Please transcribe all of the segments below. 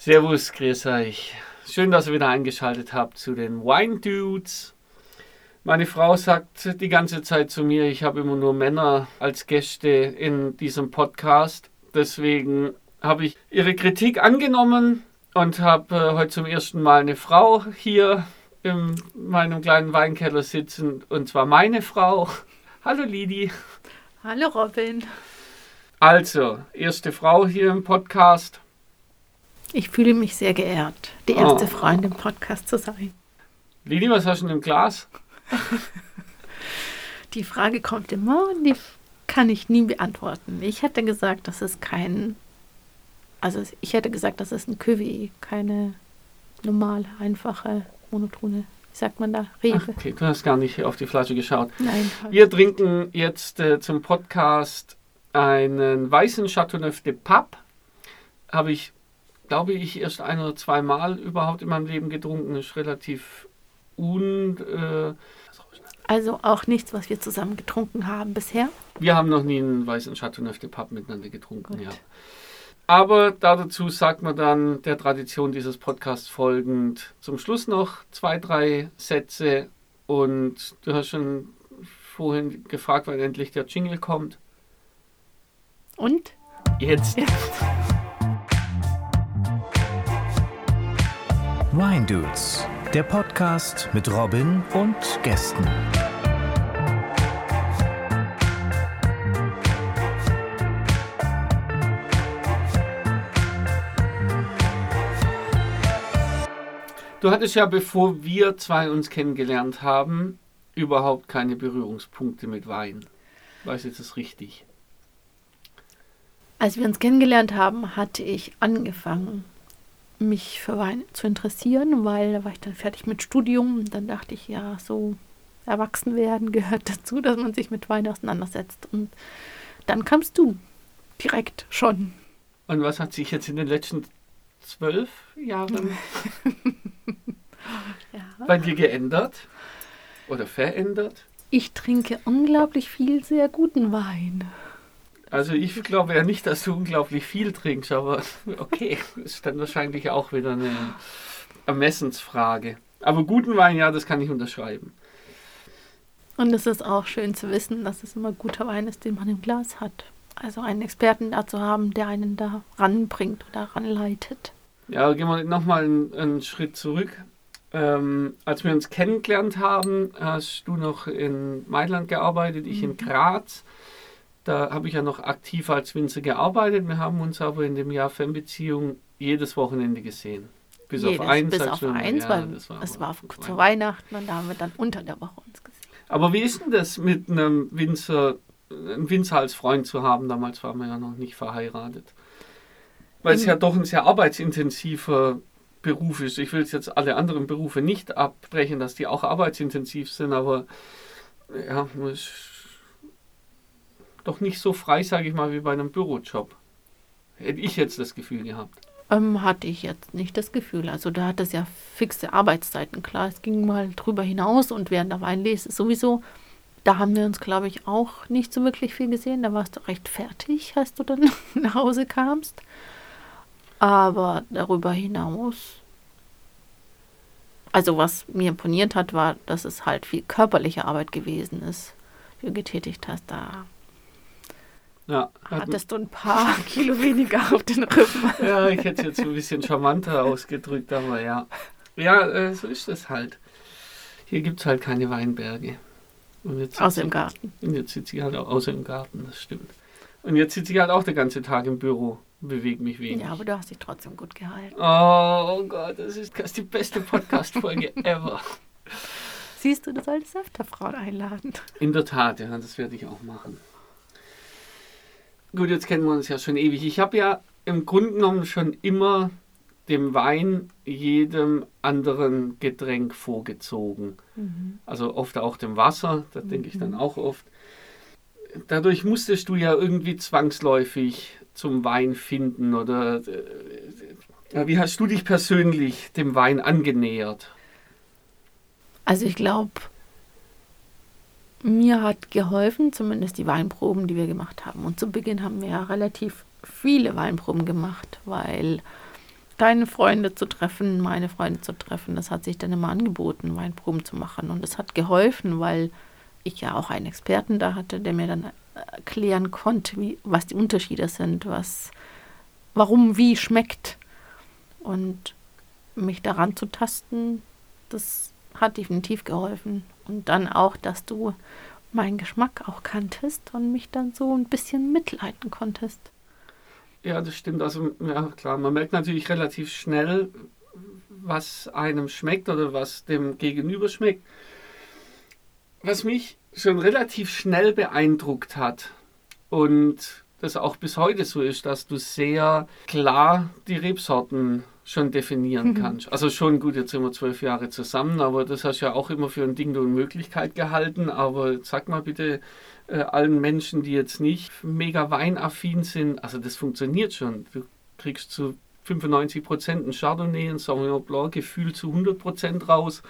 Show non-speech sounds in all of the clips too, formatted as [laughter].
Servus, grüß euch. Schön, dass ihr wieder eingeschaltet habt zu den Wine Dudes. Meine Frau sagt die ganze Zeit zu mir, ich habe immer nur Männer als Gäste in diesem Podcast. Deswegen habe ich ihre Kritik angenommen und habe äh, heute zum ersten Mal eine Frau hier in meinem kleinen Weinkeller sitzen. Und zwar meine Frau. [laughs] Hallo Lidi. Hallo Robin. Also, erste Frau hier im Podcast. Ich fühle mich sehr geehrt, die erste oh. Frau in dem Podcast zu sein. Lili, was hast du im Glas? [laughs] die Frage kommt immer und die kann ich nie beantworten. Ich hätte gesagt, das ist kein, also ich hätte gesagt, das ist ein Cuvée, keine normale, einfache, monotone, wie sagt man da. Ach, okay, du hast gar nicht auf die Flasche geschaut. Nein. Wir trinken jetzt äh, zum Podcast einen weißen Chateauneuf de Pape. Habe ich glaube ich, erst ein oder zwei Mal überhaupt in meinem Leben getrunken. Ist relativ un. Äh, also auch nichts, was wir zusammen getrunken haben bisher? Wir haben noch nie einen weißen Chateauneuf de Pape miteinander getrunken, Gut. ja. Aber dazu sagt man dann der Tradition dieses Podcasts folgend zum Schluss noch zwei, drei Sätze. Und du hast schon vorhin gefragt, wann endlich der Jingle kommt. Und? Jetzt. Jetzt. Wine Dudes, der Podcast mit Robin und Gästen. Du hattest ja, bevor wir zwei uns kennengelernt haben, überhaupt keine Berührungspunkte mit Wein. Weiß jetzt das richtig? Als wir uns kennengelernt haben, hatte ich angefangen, mich für Wein zu interessieren, weil da war ich dann fertig mit Studium. Und dann dachte ich, ja, so erwachsen werden gehört [laughs] dazu, dass man sich mit Wein auseinandersetzt. Und dann kamst du direkt schon. Und was hat sich jetzt in den letzten zwölf Jahren [laughs] ja. bei dir geändert oder verändert? Ich trinke unglaublich viel sehr guten Wein. Also ich glaube ja nicht, dass du unglaublich viel trinkst, aber [laughs] okay, ist dann wahrscheinlich auch wieder eine Ermessensfrage. Aber guten Wein, ja, das kann ich unterschreiben. Und es ist auch schön zu wissen, dass es immer guter Wein ist, den man im Glas hat. Also einen Experten da zu haben, der einen da ranbringt oder ranleitet. Ja, gehen wir nochmal einen, einen Schritt zurück. Ähm, als wir uns kennengelernt haben, hast du noch in Mailand gearbeitet, ich in mhm. Graz. Da habe ich ja noch aktiv als Winzer gearbeitet. Wir haben uns aber in dem Jahr Fernbeziehung jedes Wochenende gesehen. Bis jedes, auf eins. Bis auf eins, ja, weil war es war zu Weihnachten und da haben wir dann unter der Woche uns gesehen. Aber wie ist denn das mit einem Winzer, einen Winzer als Freund zu haben? Damals waren wir ja noch nicht verheiratet. Weil es ja doch ein sehr arbeitsintensiver Beruf ist. Ich will jetzt alle anderen Berufe nicht abbrechen, dass die auch arbeitsintensiv sind, aber ja, man ist doch nicht so frei, sage ich mal, wie bei einem Bürojob. Hätte ich jetzt das Gefühl gehabt. Ähm, hatte ich jetzt nicht das Gefühl. Also da hat es ja fixe Arbeitszeiten. Klar, es ging mal drüber hinaus und während der Weinlese sowieso. Da haben wir uns, glaube ich, auch nicht so wirklich viel gesehen. Da warst du recht fertig, als du dann [laughs] nach Hause kamst. Aber darüber hinaus, also was mir imponiert hat, war, dass es halt viel körperliche Arbeit gewesen ist, die du getätigt hast. Da ja, Hattest du ein paar [laughs] Kilo weniger auf den Rippen. Ja, ich hätte es jetzt ein bisschen charmanter ausgedrückt, aber ja. Ja, äh, so ist es halt. Hier gibt es halt keine Weinberge. außer im Garten. Und jetzt sitze ich halt auch außer im Garten, das stimmt. Und jetzt sitze ich halt auch den ganzen Tag im Büro, bewege mich wenig. Ja, aber du hast dich trotzdem gut gehalten. Oh, Gott, das ist, das ist die beste Podcast-Folge [laughs] ever. Siehst du, du solltest öfter Frauen einladen. In der Tat, ja, das werde ich auch machen. Gut, jetzt kennen wir uns ja schon ewig. Ich habe ja im Grunde genommen schon immer dem Wein jedem anderen Getränk vorgezogen. Mhm. Also oft auch dem Wasser, da mhm. denke ich dann mhm. auch oft. Dadurch musstest du ja irgendwie zwangsläufig zum Wein finden oder äh, wie hast du dich persönlich dem Wein angenähert? Also ich glaube, mir hat geholfen, zumindest die Weinproben, die wir gemacht haben. Und zu Beginn haben wir ja relativ viele Weinproben gemacht, weil deine Freunde zu treffen, meine Freunde zu treffen. Das hat sich dann immer angeboten, Weinproben zu machen. Und es hat geholfen, weil ich ja auch einen Experten da hatte, der mir dann erklären konnte, wie, was die Unterschiede sind, was, warum wie schmeckt. Und mich daran zu tasten, das hat definitiv geholfen. Und dann auch, dass du meinen Geschmack auch kanntest und mich dann so ein bisschen mitleiten konntest. Ja, das stimmt. Also, ja, klar, man merkt natürlich relativ schnell, was einem schmeckt oder was dem Gegenüber schmeckt. Was mich schon relativ schnell beeindruckt hat und das auch bis heute so ist, dass du sehr klar die Rebsorten schon definieren mhm. kannst. Also schon gut, jetzt sind wir zwölf Jahre zusammen, aber das hast du ja auch immer für ein Ding und Möglichkeit gehalten. Aber sag mal bitte äh, allen Menschen, die jetzt nicht mega weinaffin sind, also das funktioniert schon. Du kriegst zu 95 Prozent ein Chardonnay, ein Sauvignon Blanc, Gefühl zu 100 Prozent raus.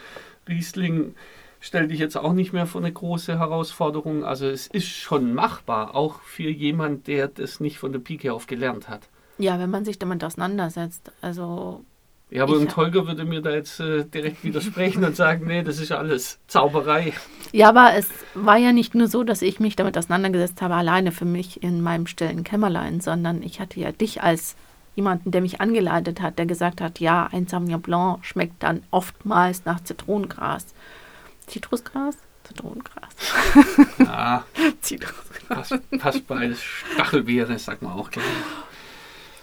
Riesling stellt dich jetzt auch nicht mehr vor eine große Herausforderung. Also es ist schon machbar, auch für jemand, der das nicht von der Pike auf gelernt hat. Ja, wenn man sich damit auseinandersetzt. Also. Ja, aber ein Tolga würde mir da jetzt äh, direkt widersprechen und sagen, nee, das ist alles Zauberei. Ja, aber es war ja nicht nur so, dass ich mich damit auseinandergesetzt habe, alleine für mich in meinem stillen Kämmerlein, sondern ich hatte ja dich als jemanden, der mich angeleitet hat, der gesagt hat, ja, ein Sauvignon Blanc schmeckt dann oftmals nach Zitronengras. Zitrusgras? Zitronengras. Ja, [laughs] Zitrusgras. Passt, passt beides. Stachelbeere, sagt man auch gerne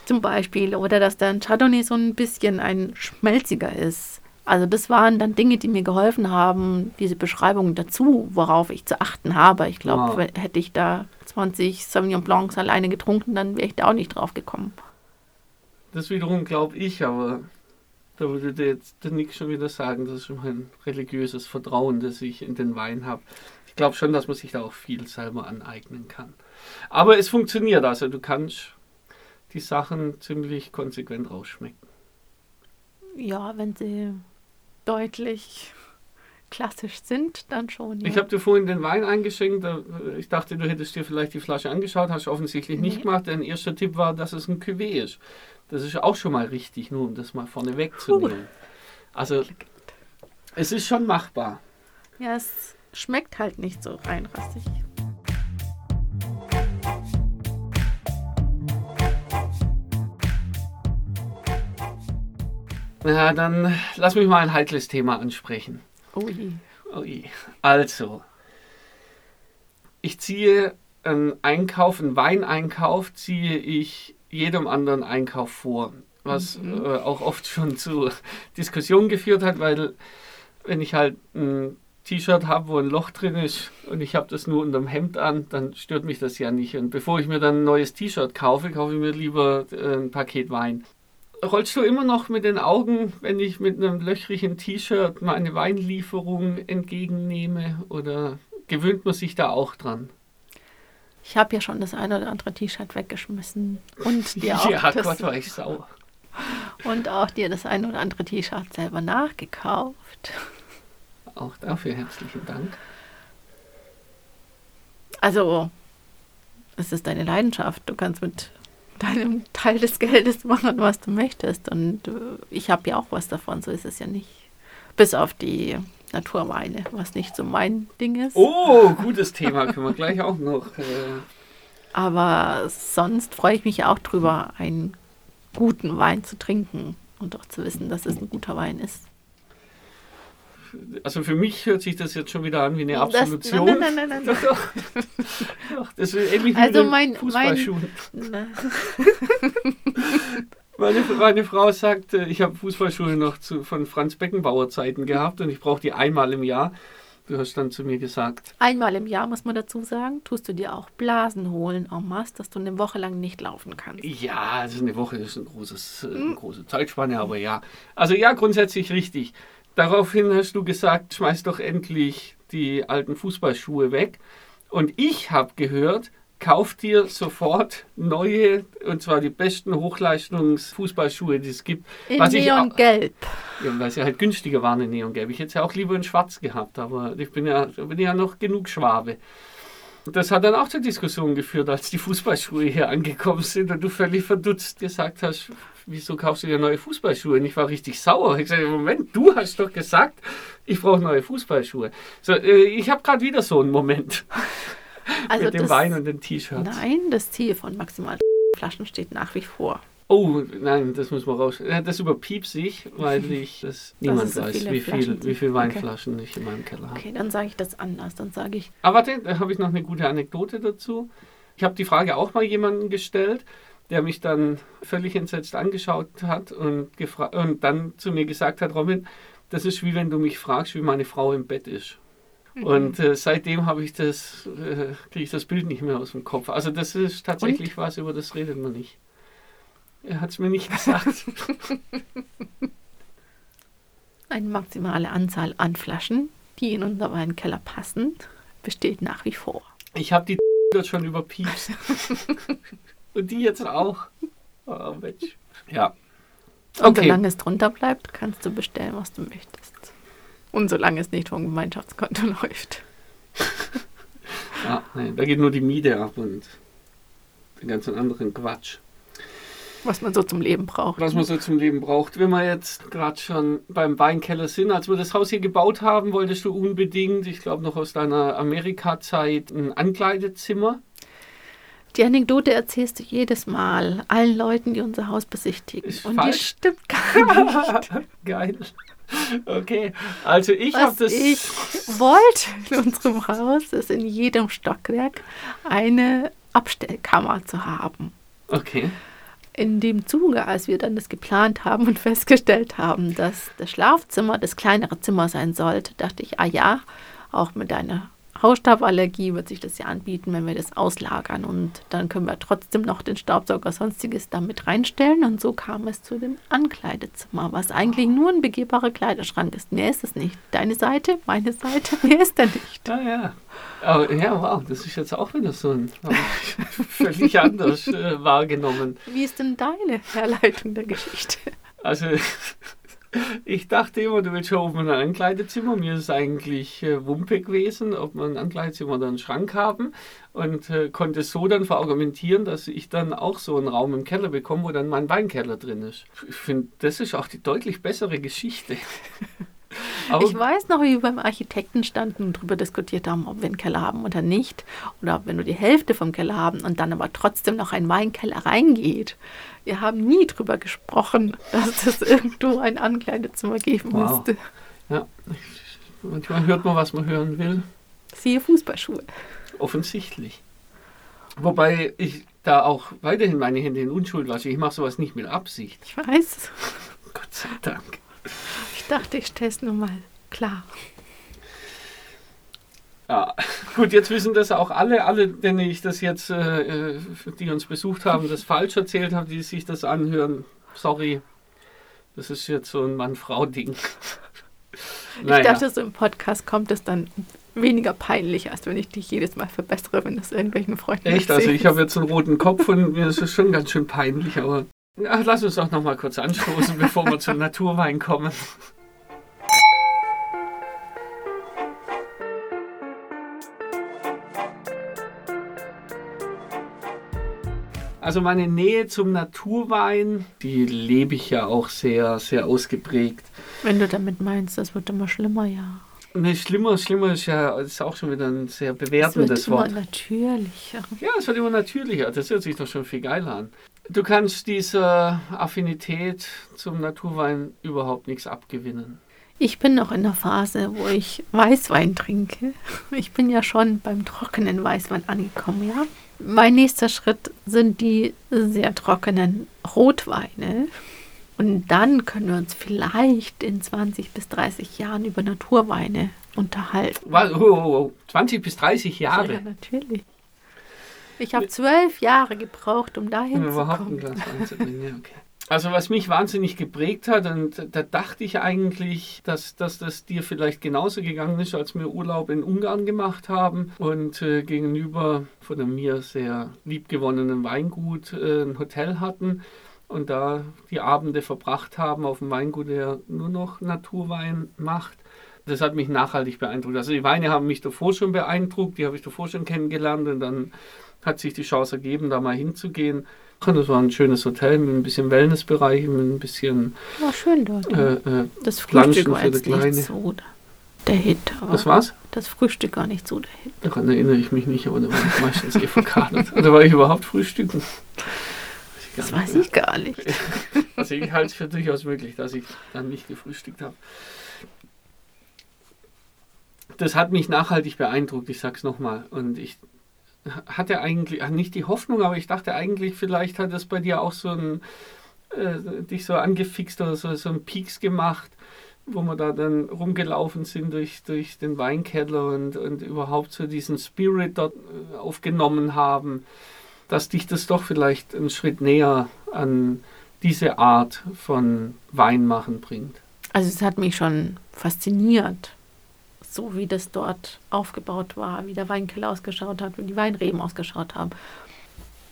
zum Beispiel. Oder dass dann Chardonnay so ein bisschen ein schmelziger ist. Also das waren dann Dinge, die mir geholfen haben, diese Beschreibungen dazu, worauf ich zu achten habe. Ich glaube, wow. hätte ich da 20 Sauvignon Blancs alleine getrunken, dann wäre ich da auch nicht drauf gekommen. Das wiederum glaube ich, aber da würde dir jetzt der Nick schon wieder sagen, das ist schon ein religiöses Vertrauen, das ich in den Wein habe. Ich glaube schon, dass man sich da auch viel selber aneignen kann. Aber es funktioniert, also du kannst die Sachen ziemlich konsequent rausschmecken. Ja, wenn sie deutlich klassisch sind, dann schon. Ja. Ich habe dir vorhin den Wein eingeschenkt. Ich dachte, du hättest dir vielleicht die Flasche angeschaut, hast du offensichtlich nee. nicht gemacht. Dein erster Tipp war, dass es ein Cuvée ist. Das ist auch schon mal richtig, nur um das mal vorne wegzunehmen. Also, es ist schon machbar. Ja, es schmeckt halt nicht so reinrassig. Na, dann lass mich mal ein heikles Thema ansprechen. Ui. Ui. Also, ich ziehe einen Einkauf, einen Weineinkauf, ziehe ich jedem anderen Einkauf vor. Was mhm. äh, auch oft schon zu Diskussionen geführt hat, weil wenn ich halt ein T-Shirt habe, wo ein Loch drin ist und ich habe das nur unter dem Hemd an, dann stört mich das ja nicht. Und bevor ich mir dann ein neues T-Shirt kaufe, kaufe ich mir lieber äh, ein Paket Wein rollst du immer noch mit den Augen, wenn ich mit einem löchrigen T-Shirt meine Weinlieferung entgegennehme? Oder gewöhnt man sich da auch dran? Ich habe ja schon das eine oder andere T-Shirt weggeschmissen. Und dir [laughs] auch ja, Gott, war ich sauer. Und auch dir das eine oder andere T-Shirt selber nachgekauft. Auch dafür herzlichen Dank. Also, es ist deine Leidenschaft. Du kannst mit deinem Teil des Geldes machen, was du möchtest. Und äh, ich habe ja auch was davon, so ist es ja nicht. Bis auf die Naturweine, was nicht so mein Ding ist. Oh, gutes Thema, können wir gleich auch noch. Äh Aber sonst freue ich mich auch drüber, einen guten Wein zu trinken und auch zu wissen, dass es ein guter Wein ist also für mich hört sich das jetzt schon wieder an wie eine Absolution. Das, nein, nein, nein, nein. Doch, [laughs] das ist ähnlich also wie mein, Fußballschuhen. Mein, [laughs] meine, meine Frau sagt, ich habe Fußballschuhe noch zu, von Franz Beckenbauer Zeiten gehabt und ich brauche die einmal im Jahr. Du hast dann zu mir gesagt. Einmal im Jahr, muss man dazu sagen, tust du dir auch Blasen holen en masse, dass du eine Woche lang nicht laufen kannst. Ja, also eine Woche ist ein großes, äh, eine große Zeitspanne, aber ja. Also ja, grundsätzlich richtig. Daraufhin hast du gesagt, schmeiß doch endlich die alten Fußballschuhe weg. Und ich habe gehört, kauf dir sofort neue, und zwar die besten Hochleistungsfußballschuhe, die es gibt. In was Neongelb. Ja, weil sie halt günstiger waren in Neongelb. Ich hätte es ja auch lieber in Schwarz gehabt, aber ich bin ja, bin ja noch genug Schwabe. Das hat dann auch zur Diskussion geführt, als die Fußballschuhe hier angekommen sind und du völlig verdutzt gesagt hast, wieso kaufst du dir neue Fußballschuhe? Und ich war richtig sauer. Ich sage, Moment, du hast doch gesagt, ich brauche neue Fußballschuhe. So, äh, ich habe gerade wieder so einen Moment [laughs] Also mit dem das- Wein und den T-Shirts. Nein, das Ziel von maximal Flaschen steht nach wie vor. Oh, nein, das muss man raus. äh, Das überpiepse ich, weil [laughs] ich das niemand so weiß, wie viel, wie viel. Weinflaschen ich in meinem Keller habe. Okay, dann sage ich das anders. Dann sage ich, Aber warte, da habe ich noch eine gute Anekdote dazu. Ich habe die Frage auch mal jemandem gestellt, der mich dann völlig entsetzt angeschaut hat und, und dann zu mir gesagt hat, Robin, das ist wie wenn du mich fragst, wie meine Frau im Bett ist. Und äh, seitdem habe ich das, äh, kriege ich das Bild nicht mehr aus dem Kopf. Also das ist tatsächlich was, über das redet man nicht. Er hat es mir nicht gesagt. [laughs] eine maximale Anzahl an Flaschen, die in unser Weinkeller passen, besteht nach wie vor. Ich habe die [laughs] dort schon überpiepst. [laughs] Und die jetzt auch. Oh, Mensch. Ja. Und Okay. solange es drunter bleibt, kannst du bestellen, was du möchtest. Und solange es nicht vom Gemeinschaftskonto [laughs] läuft. Ja, nee, da geht nur die Miete ab und den ganzen anderen Quatsch. Was man so zum Leben braucht. Was man so zum Leben braucht. Wenn wir jetzt gerade schon beim Weinkeller sind, als wir das Haus hier gebaut haben, wolltest du unbedingt, ich glaube noch aus deiner Amerika-Zeit, ein Ankleidezimmer. Die Anekdote erzählst du jedes Mal allen Leuten, die unser Haus besichtigen. Ist Und die falsch. stimmt gar [laughs] nicht. Geil. Okay, also ich habe das. ich wollte in unserem Haus, ist in jedem Stockwerk eine Abstellkammer zu haben. Okay. In dem Zuge, als wir dann das geplant haben und [laughs] festgestellt haben, dass das Schlafzimmer das kleinere Zimmer sein sollte, dachte ich, ah ja, auch mit einer Hausstauballergie wird sich das ja anbieten, wenn wir das auslagern. Und dann können wir trotzdem noch den Staubsauger sonstiges damit reinstellen. Und so kam es zu dem Ankleidezimmer, was eigentlich nur ein begehbarer Kleiderschrank ist. Mehr ist es nicht. Deine Seite, meine Seite, [laughs] mehr ist er nicht. Ja, ja. Aber, ja, wow, das ist jetzt auch wieder so ein [laughs] völlig anders äh, wahrgenommen. Wie ist denn deine Herleitung der Geschichte? Also, ich dachte immer, du willst schon oben ein Ankleidezimmer. Mir ist eigentlich äh, Wumpe gewesen, ob wir ein Ankleidezimmer oder einen Schrank haben. Und äh, konnte so dann verargumentieren, dass ich dann auch so einen Raum im Keller bekomme, wo dann mein Weinkeller drin ist. Ich finde, das ist auch die deutlich bessere Geschichte. [laughs] Aber Ich weiß noch, wie wir beim Architekten standen und darüber diskutiert haben, ob wir einen Keller haben oder nicht. Oder ob wir nur die Hälfte vom Keller haben und dann aber trotzdem noch ein Weinkeller reingeht. Wir haben nie darüber gesprochen, [laughs] dass es irgendwo ein Ankleidezimmer geben Wow. musste. ja, manchmal hört man, was man hören will. Siehe Fußballschuhe. Offensichtlich. Wobei ich da auch weiterhin meine Hände in Unschuld wasche. Ich mache sowas nicht mit Absicht. Ich weiß. Gott sei Dank. Dachte, ich stelle es nur mal klar. Ja, gut, jetzt wissen das auch alle, alle, denen ich das jetzt, äh, äh, die uns besucht haben, das falsch erzählt haben, die sich das anhören. Sorry, das ist jetzt so ein Mann-Frau-Ding. Ich dachte, so im Podcast kommt es dann weniger peinlich, als wenn ich dich jedes Mal verbessere, wenn das irgendwelchen Freunden echt, also ich habe jetzt einen roten Kopf und mir ist es schon ganz schön peinlich, aber ja, lass uns doch noch mal kurz anstoßen, bevor wir zum Naturwein kommen. Also meine Nähe zum Naturwein, die lebe ich ja auch sehr, sehr ausgeprägt. Wenn du damit meinst, das wird immer schlimmer, ja. Ne, schlimmer, schlimmer ist ja ist auch schon wieder ein sehr Es wird bewertendes immer Wort. natürlicher. Ja, es wird immer natürlicher. Das hört sich doch schon viel geiler an. Du kannst dieser Affinität zum Naturwein überhaupt nichts abgewinnen. Ich bin noch in der Phase, wo ich Weißwein trinke. Ich bin ja schon beim trockenen Weißwein angekommen, ja. Mein nächster Schritt sind die sehr trockenen Rotweine. Und dann können wir uns vielleicht in 20 bis 30 Jahren über Naturweine unterhalten. Was? Oh, oh, oh. 20 bis 30 Ja, Jahre. natürlich. Ich habe zwölf Jahre gebraucht, um dahin Um zu kommen. Ja, okay. Also was mich wahnsinnig geprägt hat, und da dachte ich eigentlich, dass, dass das dir vielleicht genauso gegangen ist, als wir Urlaub in Ungarn gemacht haben und äh, gegenüber von einem mir sehr liebgewonnenen Weingut äh, ein Hotel hatten und da die Abende verbracht haben auf dem Weingut, der nur noch Naturwein macht. Das hat mich nachhaltig beeindruckt. Also die Weine haben mich davor schon beeindruckt, die habe ich davor schon kennengelernt und dann hat sich die Chance ergeben, da mal hinzugehen. Das war ein schönes Hotel mit ein bisschen Wellnessbereich, mit ein bisschen War schön dort. äh, äh, das Frühstück war jetzt nicht Kleine. so der Hit. Was war's? Das Frühstück war nicht so der Hit. Daran erinnere ich mich nicht, aber da war ich meistens eh verkadert. Oder war ich überhaupt frühstücken? Das weiß ich gar nicht. [laughs] Also ich halte es für durchaus möglich, dass ich dann nicht gefrühstückt habe. Das hat mich nachhaltig beeindruckt, ich sag's nochmal. Und ich hatte eigentlich, ah, nicht die Hoffnung, aber ich dachte eigentlich, vielleicht hat das bei dir auch so ein, äh, dich so angefixt oder so, so ein Peaks gemacht, wo wir da dann rumgelaufen sind durch, durch den Weinkeller und, und überhaupt so diesen Spirit dort äh, aufgenommen haben, dass dich das doch vielleicht einen Schritt näher an diese Art von Weinmachen bringt. Also es hat mich schon fasziniert, so wie das dort aufgebaut war, wie der Weinkeller ausgeschaut hat, wie die Weinreben ausgeschaut haben.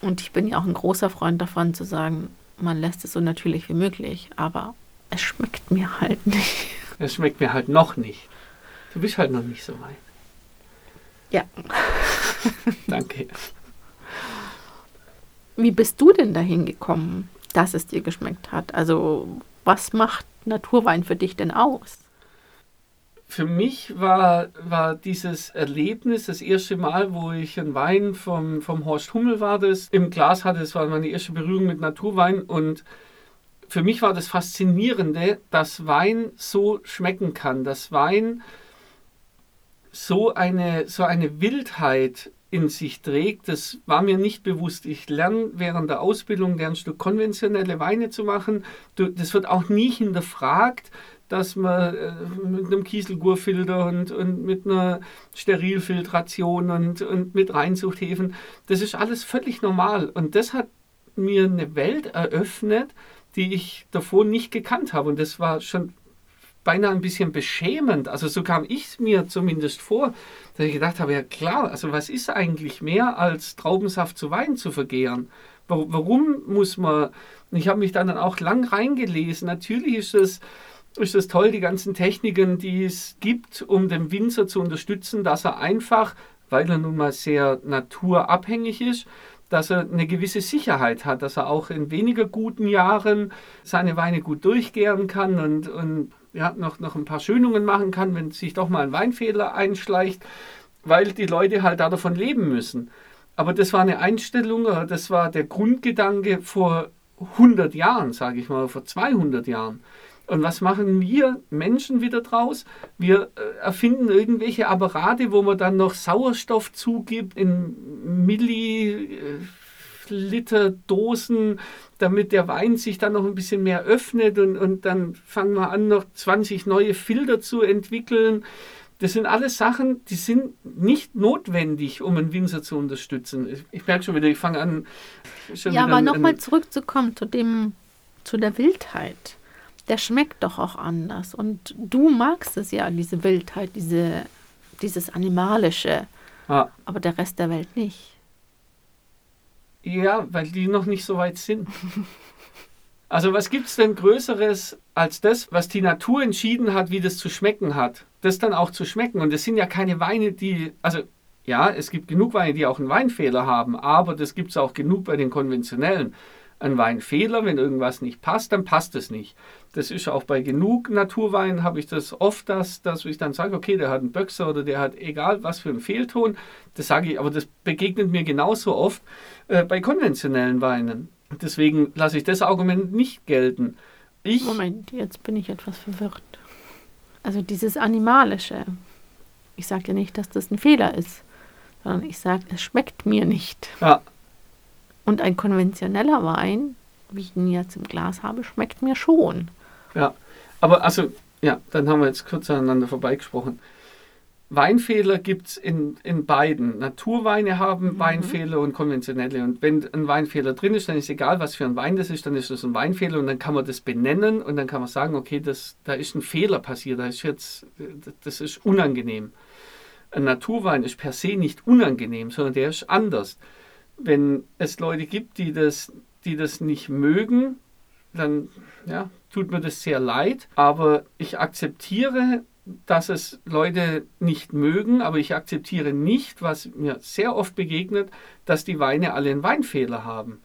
Und ich bin ja auch ein großer Freund davon zu sagen, man lässt es so natürlich wie möglich, aber es schmeckt mir halt [laughs] nicht. Es schmeckt mir halt noch nicht. Du bist halt noch nicht so weit. Ja. [laughs] Danke. Wie bist du denn dahin gekommen, dass es dir geschmeckt hat? Also was macht Naturwein für dich denn aus? Für mich war, war dieses Erlebnis das erste Mal, wo ich einen Wein vom, vom Horst Hummel war, das im Glas hatte. Das war meine erste Berührung mit Naturwein. Und für mich war das Faszinierende, dass Wein so schmecken kann, dass Wein so eine, so eine Wildheit in sich trägt. Das war mir nicht bewusst. Ich lerne während der Ausbildung, lernst du konventionelle Weine zu machen. Du, das wird auch nie hinterfragt, dass man äh, mit einem Kieselgurfilter und, und mit einer Sterilfiltration und, und mit Reinzuchthäfen, das ist alles völlig normal. Und das hat mir eine Welt eröffnet, die ich davor nicht gekannt habe. Und das war schon beinahe ein bisschen beschämend. Also so kam ich es mir zumindest vor, dass ich gedacht habe, ja klar, also was ist eigentlich mehr als Traubensaft zu Wein zu vergehren? Wa- Warum muss man, ich habe mich dann auch lang reingelesen, natürlich ist es ist es toll, die ganzen Techniken, die es gibt, um den Winzer zu unterstützen, dass er einfach, weil er nun mal sehr naturabhängig ist, dass er eine gewisse Sicherheit hat, dass er auch in weniger guten Jahren seine Weine gut durchgären kann und, und ja, noch, noch ein paar Schönungen machen kann, wenn sich doch mal ein Weinfehler einschleicht, weil die Leute halt da davon leben müssen. Aber das war eine Einstellung, oder das war der Grundgedanke vor 100 Jahren, sage ich mal, vor 200 Jahren. Und was machen wir Menschen wieder draus? Wir äh, erfinden irgendwelche Apparate, wo man dann noch Sauerstoff zugibt in Milliliter Dosen, damit der Wein sich dann noch ein bisschen mehr öffnet und, und dann fangen wir an, noch 20 neue Filter zu entwickeln. Das sind alles Sachen, die sind nicht notwendig, um einen Winzer zu unterstützen. Ich, ich merke schon wieder, ich fange an. Ja, aber nochmal zurückzukommen zu dem, zu der Wildheit. Der schmeckt doch auch anders. Und du magst es ja, diese Wildheit, diese, dieses Animalische. Ah, Aber der Rest der Welt nicht. Ja, weil die noch nicht so weit sind. Also was gibt es denn Größeres als das, was die Natur entschieden hat, wie das zu schmecken hat? Das dann auch zu schmecken. Und das sind ja keine Weine, die, also ja, es gibt genug Weine, die auch einen Weinfehler haben, aber das gibt es auch genug bei den konventionellen. Ein Weinfehler, wenn irgendwas nicht passt, dann passt es nicht. Das ist auch bei genug Naturweinen, habe ich das oft, dass, dass ich dann sage, okay, der hat einen Böxer oder der hat egal was für einen Fehlton. Das sage ich, aber das begegnet mir genauso oft äh, bei konventionellen Weinen. Deswegen lasse ich das Argument nicht gelten. Ich, Moment, jetzt bin ich etwas verwirrt. Also dieses Animalische. Ich sage ja nicht, dass das ein Fehler ist, sondern ich sage, es schmeckt mir nicht. ja, Und ein konventioneller Wein, wie ich ihn jetzt im Glas habe, schmeckt mir schon. ja. Aber also, ja, dann haben wir jetzt kurz aneinander vorbeigesprochen. Weinfehler gibt es in, in beiden. Naturweine haben Weinfehler und konventionelle. Und wenn ein Weinfehler drin ist, dann ist egal, was für ein Wein das ist, dann ist das ein Weinfehler und dann kann man das benennen und dann kann man sagen, okay, das, da ist ein Fehler passiert, da ist jetzt, das ist unangenehm. Ein Naturwein ist per se nicht unangenehm, sondern der ist anders. Wenn es Leute gibt, die das, die das nicht mögen, dann ja, tut mir das sehr leid. Aber ich akzeptiere, dass es Leute nicht mögen, aber ich akzeptiere nicht, was mir sehr oft begegnet, dass die Weine alle einen Weinfehler haben.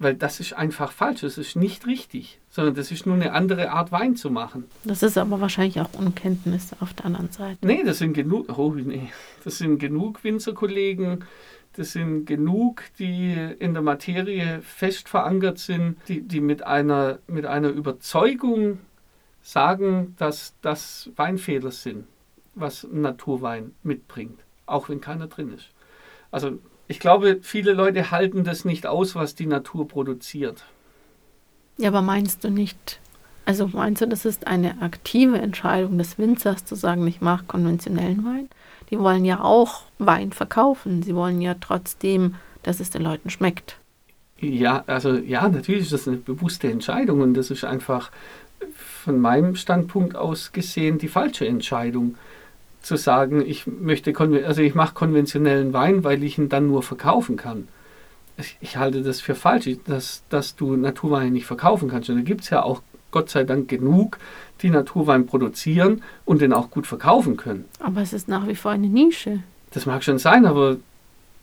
weil das ist einfach falsch, das ist nicht richtig, sondern das ist nur eine andere Art Wein zu machen. Das ist aber wahrscheinlich auch Unkenntnis auf der anderen Seite. Nee, das sind genug, oh nee, das sind genug Winzerkollegen, das sind genug, die in der Materie fest verankert sind, die, die mit, einer, mit einer Überzeugung sagen, dass das Weinfehler sind, was ein Naturwein mitbringt, auch wenn keiner drin ist. Also ich glaube, viele Leute halten das nicht aus, was die Natur produziert. Ja, aber meinst du nicht, also meinst du, das ist eine aktive Entscheidung des Winzers zu sagen, ich mache konventionellen Wein? Die wollen ja auch Wein verkaufen. Sie wollen ja trotzdem, dass es den Leuten schmeckt. Ja, also ja, natürlich ist das eine bewusste Entscheidung und das ist einfach von meinem Standpunkt aus gesehen die falsche Entscheidung zu sagen, ich möchte, also ich mache konventionellen Wein, weil ich ihn dann nur verkaufen kann. Ich, ich halte das für falsch, dass, dass du Naturwein nicht verkaufen kannst. Und da gibt es ja auch Gott sei Dank genug, die Naturwein produzieren und den auch gut verkaufen können. Aber es ist nach wie vor eine Nische. Das mag schon sein, aber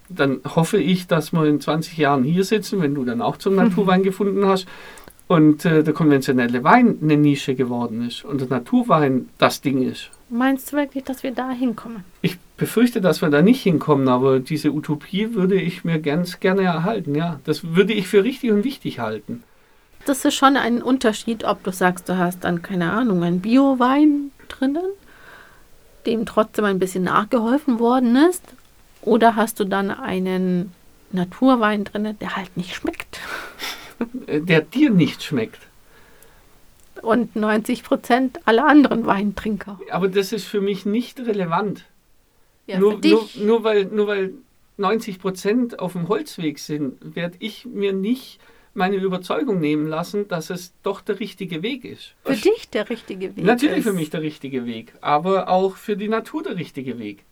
dann hoffe ich, dass wir in 20 Jahren hier sitzen, wenn du dann auch zum Naturwein gefunden hast und äh, der konventionelle Wein eine Nische geworden ist und der Naturwein das Ding ist. Meinst du wirklich, dass wir da hinkommen? Ich befürchte, dass wir da nicht hinkommen, aber diese Utopie würde ich mir ganz gerne erhalten, ja. Das würde ich für richtig und wichtig halten. Das ist schon ein Unterschied, ob du sagst, du hast dann, keine Ahnung, einen Bio-Wein drinnen, dem trotzdem ein bisschen nachgeholfen worden ist, oder hast du dann einen Naturwein drinnen, der halt nicht schmeckt. Der dir nicht schmeckt und 90 Prozent aller anderen Weintrinker. Aber das ist für mich nicht relevant. Ja, nur, für dich. Nur, nur, weil, nur weil 90 Prozent auf dem Holzweg sind, werde ich mir nicht meine Überzeugung nehmen lassen, dass es doch der richtige Weg ist. Für dich der richtige Weg. Natürlich ist. für mich der richtige Weg, aber auch für die Natur der richtige Weg.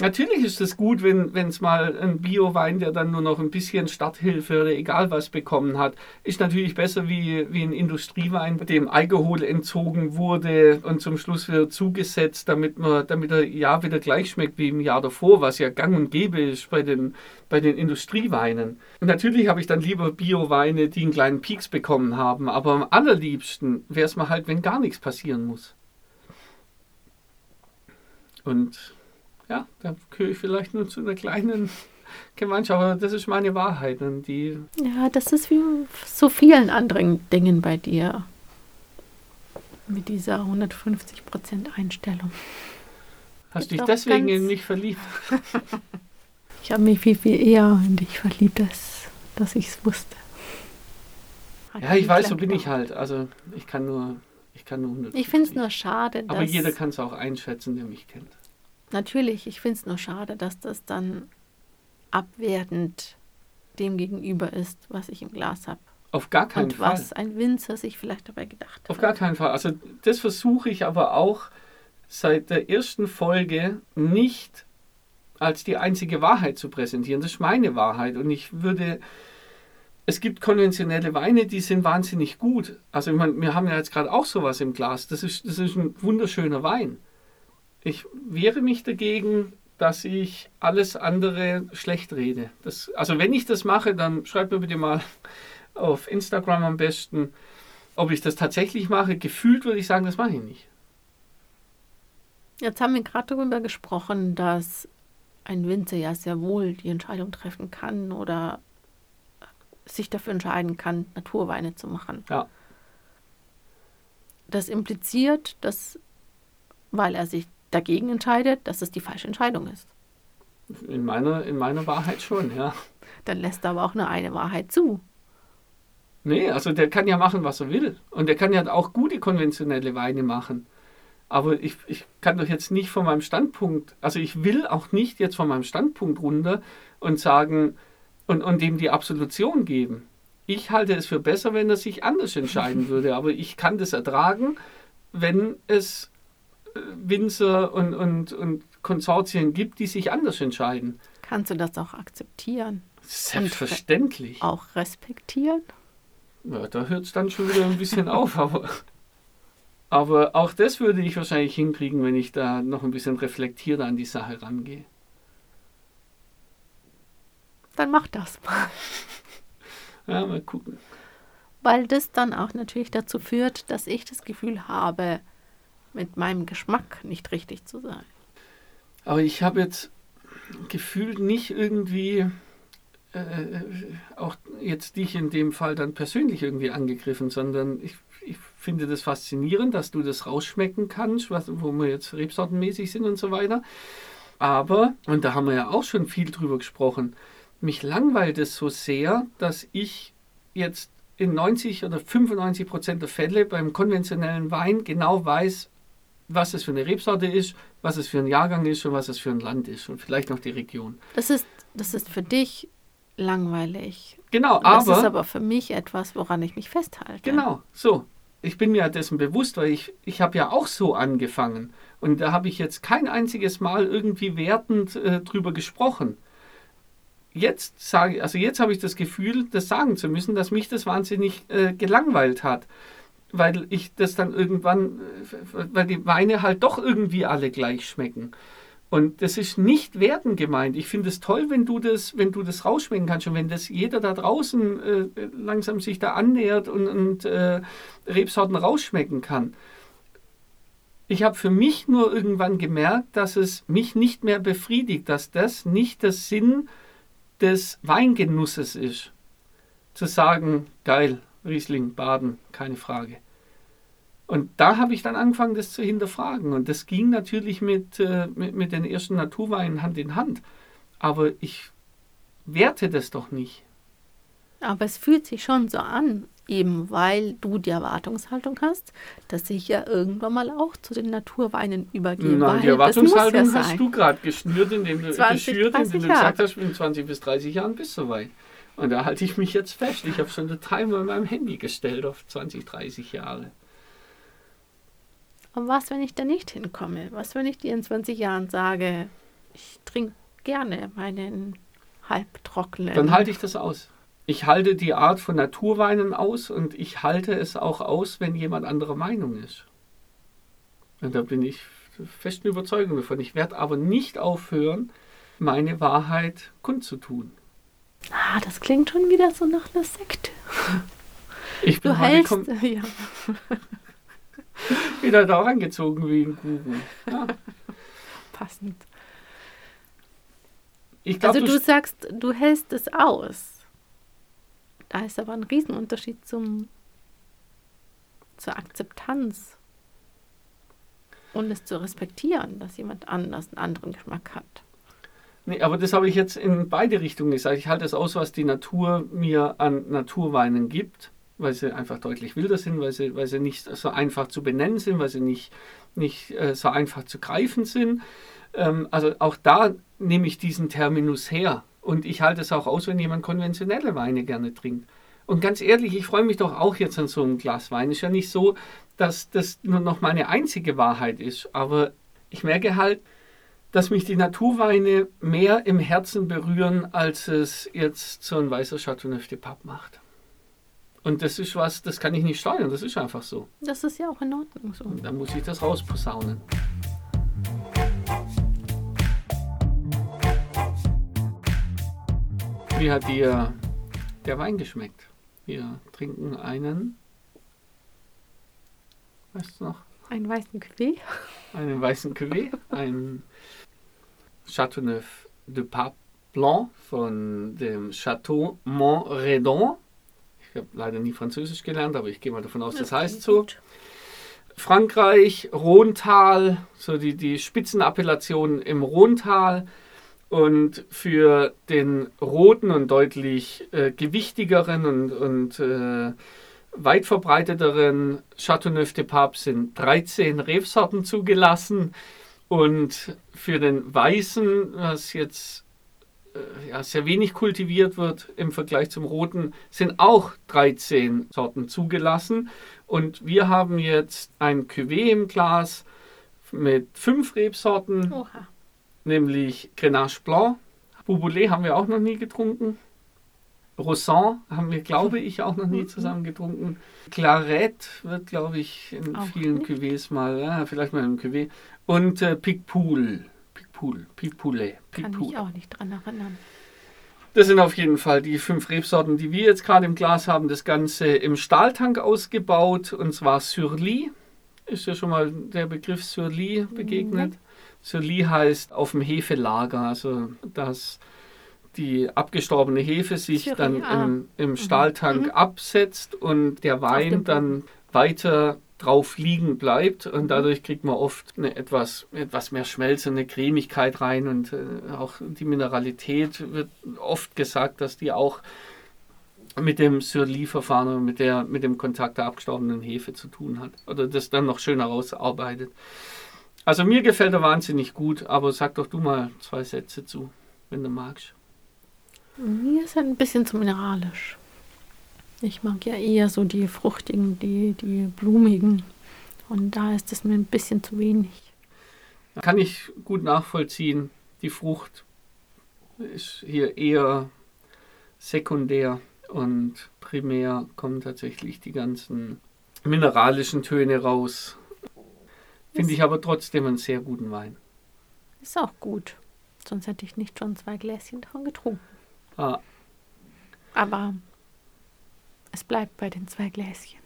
Natürlich ist es gut, wenn es mal ein Bio-Wein, der dann nur noch ein bisschen Starthilfe oder egal was bekommen hat, ist natürlich besser wie, wie ein Industriewein, dem Alkohol entzogen wurde und zum Schluss wieder zugesetzt, damit, man, damit er ja wieder gleich schmeckt wie im Jahr davor, was ja gang und gäbe ist bei den, bei den Industrieweinen. Und natürlich habe ich dann lieber Bio-Weine, die einen kleinen Peaks bekommen haben, aber am allerliebsten wäre es mal halt, wenn gar nichts passieren muss. Und ja, da gehöre ich vielleicht nur zu einer kleinen [laughs] Gemeinschaft, aber das ist meine Wahrheit. Und die ja, das ist wie so vielen anderen Dingen bei dir. Mit dieser 150% Einstellung. Hast du dich deswegen in mich verliebt? [laughs] ich habe mich viel, viel eher in dich verliebt, als dass ich es wusste. Hat ja, ich weiß, so bin ich halt. Also ich kann nur, ich kann nur Ich finde es nur schade, Aber jeder kann es auch einschätzen, der mich kennt. Natürlich, ich finde es nur schade, dass das dann abwertend dem gegenüber ist, was ich im Glas habe. Auf gar keinen Und Fall. was ein Winzer sich vielleicht dabei gedacht hat. Auf gar keinen Fall. Also das versuche ich aber auch seit der ersten Folge nicht als die einzige Wahrheit zu präsentieren. Das ist meine Wahrheit. Und ich würde, es gibt konventionelle Weine, die sind wahnsinnig gut. Also ich meine, wir haben ja jetzt gerade auch sowas im Glas. Das ist, das ist ein wunderschöner Wein ich wehre mich dagegen, dass ich alles andere schlecht rede. Das, also wenn ich das mache, dann schreibt mir bitte mal [laughs] auf Instagram am besten, ob ich das tatsächlich mache. Gefühlt würde ich sagen, das mache ich nicht. Jetzt haben wir gerade darüber gesprochen, dass ein Winzer ja sehr wohl die Entscheidung treffen kann oder sich dafür entscheiden kann, Naturweine zu machen. Ja. Das impliziert, dass, weil er sich dagegen entscheidet, dass es die falsche Entscheidung ist. In meiner, in meiner Wahrheit schon, ja. Dann lässt er aber auch nur eine Wahrheit zu. Nee, also der kann ja machen, was er will. Und der kann ja auch gute konventionelle Weine machen. Aber ich, ich kann doch jetzt nicht von meinem Standpunkt, also ich will auch nicht jetzt von meinem Standpunkt runter und sagen und, und dem die Absolution geben. Ich halte es für besser, wenn er sich anders entscheiden [laughs] würde. Aber ich kann das ertragen, wenn es Winzer und, und, und Konsortien gibt, die sich anders entscheiden. Kannst du das auch akzeptieren? Selbstverständlich. auch respektieren? Ja, da hört es dann schon wieder ein bisschen auf, aber, aber auch das würde ich wahrscheinlich hinkriegen, wenn ich da noch ein bisschen reflektierter an die Sache rangehe. dann mach das mal. Ja, mal gucken. Weil das dann auch natürlich dazu führt, dass ich das Gefühl habe, mit meinem Geschmack nicht richtig zu sein. Aber ich habe jetzt gefühlt nicht irgendwie äh, auch jetzt dich in dem Fall dann persönlich irgendwie angegriffen, sondern ich, ich finde das faszinierend, dass du das rausschmecken kannst, was, wo wir jetzt rebsortenmäßig sind und so weiter. Aber, und da haben wir ja auch schon viel drüber gesprochen, mich langweilt es so sehr, dass ich jetzt in 90 oder 95 Prozent der Fälle beim konventionellen Wein genau weiß, was es für eine Rebsorte ist, was es für ein Jahrgang ist und was es für ein Land ist und vielleicht noch die Region. Das ist, das ist für dich langweilig. Genau, Das aber ist aber für mich etwas, woran ich mich festhalte. Genau, so. Ich bin mir dessen bewusst, weil ich, ich habe ja auch so angefangen. Und da habe ich jetzt kein einziges Mal irgendwie wertend äh, drüber gesprochen. Jetzt sage also jetzt habe ich das Gefühl, das sagen zu müssen, dass mich das wahnsinnig äh, gelangweilt hat. Weil ich das dann irgendwann, äh, weil die Weine halt doch irgendwie alle gleich schmecken. Und das ist nicht wertend gemeint. Ich finde es toll, wenn du das, wenn du das rausschmecken kannst und wenn das jeder da draußen äh, langsam sich da annähert und, und äh, Rebsorten rausschmecken kann. Ich habe für mich nur irgendwann gemerkt, dass es mich nicht mehr befriedigt, dass das nicht der Sinn des Weingenusses ist. Zu sagen, geil, Riesling, Baden, keine Frage. Und da habe ich dann angefangen, das zu hinterfragen. Und das ging natürlich mit, äh, mit, mit den ersten Naturweinen Hand in Hand. Aber ich werte das doch nicht. Aber es fühlt sich schon so an, eben weil du die Erwartungshaltung hast, dass ich ja irgendwann mal auch zu den Naturweinen übergehe. Nein, die Erwartungshaltung ja hast du gerade geschnürt, indem du, 20, geschürt, indem 30 du gesagt hast, in 20 bis 30 Jahren bist du soweit. Und da halte ich mich jetzt fest. Ich habe schon den Timer in meinem Handy gestellt auf 20, 30 Jahre. Und was, wenn ich da nicht hinkomme? Was, wenn ich dir in 20 Jahren sage, ich trinke gerne meinen halbtrockenen. Dann halte ich das aus. Ich halte die Art von Naturweinen aus und ich halte es auch aus, wenn jemand anderer Meinung ist. Und da bin ich festen Überzeugung davon. Ich werde aber nicht aufhören, meine Wahrheit kundzutun. Ah, das klingt schon wieder so nach einer Sekte. Ich bin Du hältst. kom- Ja, [laughs] wieder da rangezogen wie ein Guru. Ja. passend. Ich glaube, Also du sagst, du hältst es aus. Da ist aber ein Riesenunterschied zum, zur Akzeptanz und es zu respektieren, dass jemand anders einen anderen Geschmack hat. Nee, aber das habe ich jetzt in beide Richtungen gesagt. Ich halte es aus, was die Natur mir an Naturweinen gibt, weil sie einfach deutlich wilder sind, weil sie, weil sie nicht so einfach zu benennen sind, weil sie nicht, nicht äh, so einfach zu greifen sind. Ähm, also auch da nehme ich diesen Terminus her. Und ich halte es auch aus, wenn jemand konventionelle Weine gerne trinkt. Und ganz ehrlich, ich freue mich doch auch jetzt an so einem Glas Wein. Ist ja nicht so, dass das nur noch meine einzige Wahrheit ist. Aber ich merke halt, dass mich die Naturweine mehr im Herzen berühren, als es jetzt so ein weißer Chateauneuf de Pape macht. Und das ist was, das kann ich nicht steuern, das ist einfach so. Das ist ja auch in Ordnung so. Und dann muss ich das rausposaunen. Wie hat dir der Wein geschmeckt? Wir trinken einen, weißt du noch, Einen weißen Cuvée. einen weißen Cuvée, ein Chateauneuf de Pape Blanc von dem Chateau Montredon. Ich habe leider nie Französisch gelernt, aber ich gehe mal davon aus, das, heißt klingt so. gut. Frankreich, Rhontal, so die, die Spitzenappellationen im Rhontal. Und für den roten und deutlich äh, gewichtigeren und, und äh, weit verbreiteteren Chateauneuf de Pape sind 13 Rebsorten zugelassen. Und für den weißen, was jetzt äh, ja, sehr wenig kultiviert wird im Vergleich zum roten, sind auch 13 Sorten zugelassen. Und wir haben jetzt ein Cuvée im Glas mit fünf Rebsorten, Oha. nämlich Grenache Blanc. Bouboulet haben wir auch noch nie getrunken. Roussan haben wir, glaube ich, auch noch nie zusammen getrunken. Claret wird, glaube ich, in Auch vielen nicht. Cuvées mal, ja, vielleicht mal im Cuvée. Und äh, Picpoul. Picpoul. Picpoulet. Kann mich auch nicht dran erinnern. Das sind auf jeden Fall die fünf Rebsorten, die wir jetzt gerade im Glas haben. Das Ganze im Stahltank ausgebaut und zwar Surly. Ist ja schon mal der Begriff Surly begegnet? Mhm. Surly heißt auf dem Hefelager, also dass die abgestorbene Hefe sich Surly, dann ah. im, im, mhm. Stahltank mhm. absetzt und der Wein dann weiter drauf liegen bleibt und mhm. dadurch kriegt man oft eine etwas, etwas mehr Schmelze, eine Cremigkeit rein und äh, auch die Mineralität wird oft gesagt, dass die auch mit dem Surly-Verfahren oder mit, der, mit dem Kontakt der abgestorbenen Hefe zu tun hat oder das dann noch schön herausarbeitet. Also mir gefällt er wahnsinnig gut, aber sag doch du mal zwei Sätze zu, wenn du magst. Mir ist er ein bisschen zu mineralisch. Ich mag ja eher so die fruchtigen, die, die blumigen. Und da ist es mir ein bisschen zu wenig. Kann ich gut nachvollziehen. Die Frucht ist hier eher sekundär und primär kommen tatsächlich die ganzen mineralischen Töne raus. Finde ich aber trotzdem einen sehr guten Wein. Ist auch gut. Sonst hätte ich nicht schon zwei Gläschen davon getrunken. Ah. Aber es bleibt bei den zwei Gläschen.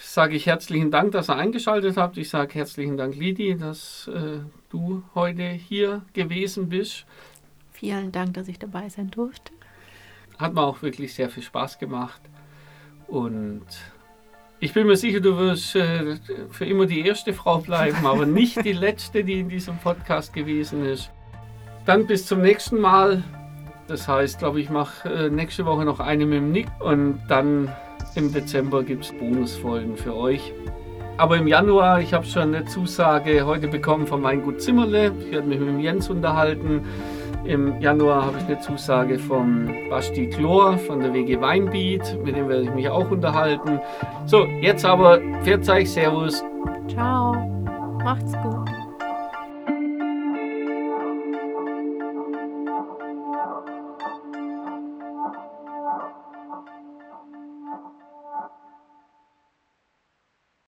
Sage ich herzlichen Dank, dass ihr eingeschaltet habt. Ich sage herzlichen Dank, Lidi, dass äh, du heute hier gewesen bist. Vielen Dank, dass ich dabei sein durfte. Hat mir auch wirklich sehr viel Spaß gemacht. Und ich bin mir sicher, du wirst äh, für immer die erste Frau bleiben, aber nicht die [laughs] letzte, die in diesem Podcast gewesen ist. Dann bis zum nächsten Mal. Das heißt, glaube ich, mache äh, nächste Woche noch eine mit dem Nick und dann im Dezember gibt es Bonusfolgen für euch. Aber im Januar, ich habe schon eine Zusage heute bekommen von Weingut Zimmerle. Ich werde mich mit dem Jens unterhalten. Im Januar habe ich eine Zusage vom Basti Chlor von der WG Weinbeat. Mit dem werde ich mich auch unterhalten. So, jetzt aber, Pfiat Servus. Ciao, macht's gut.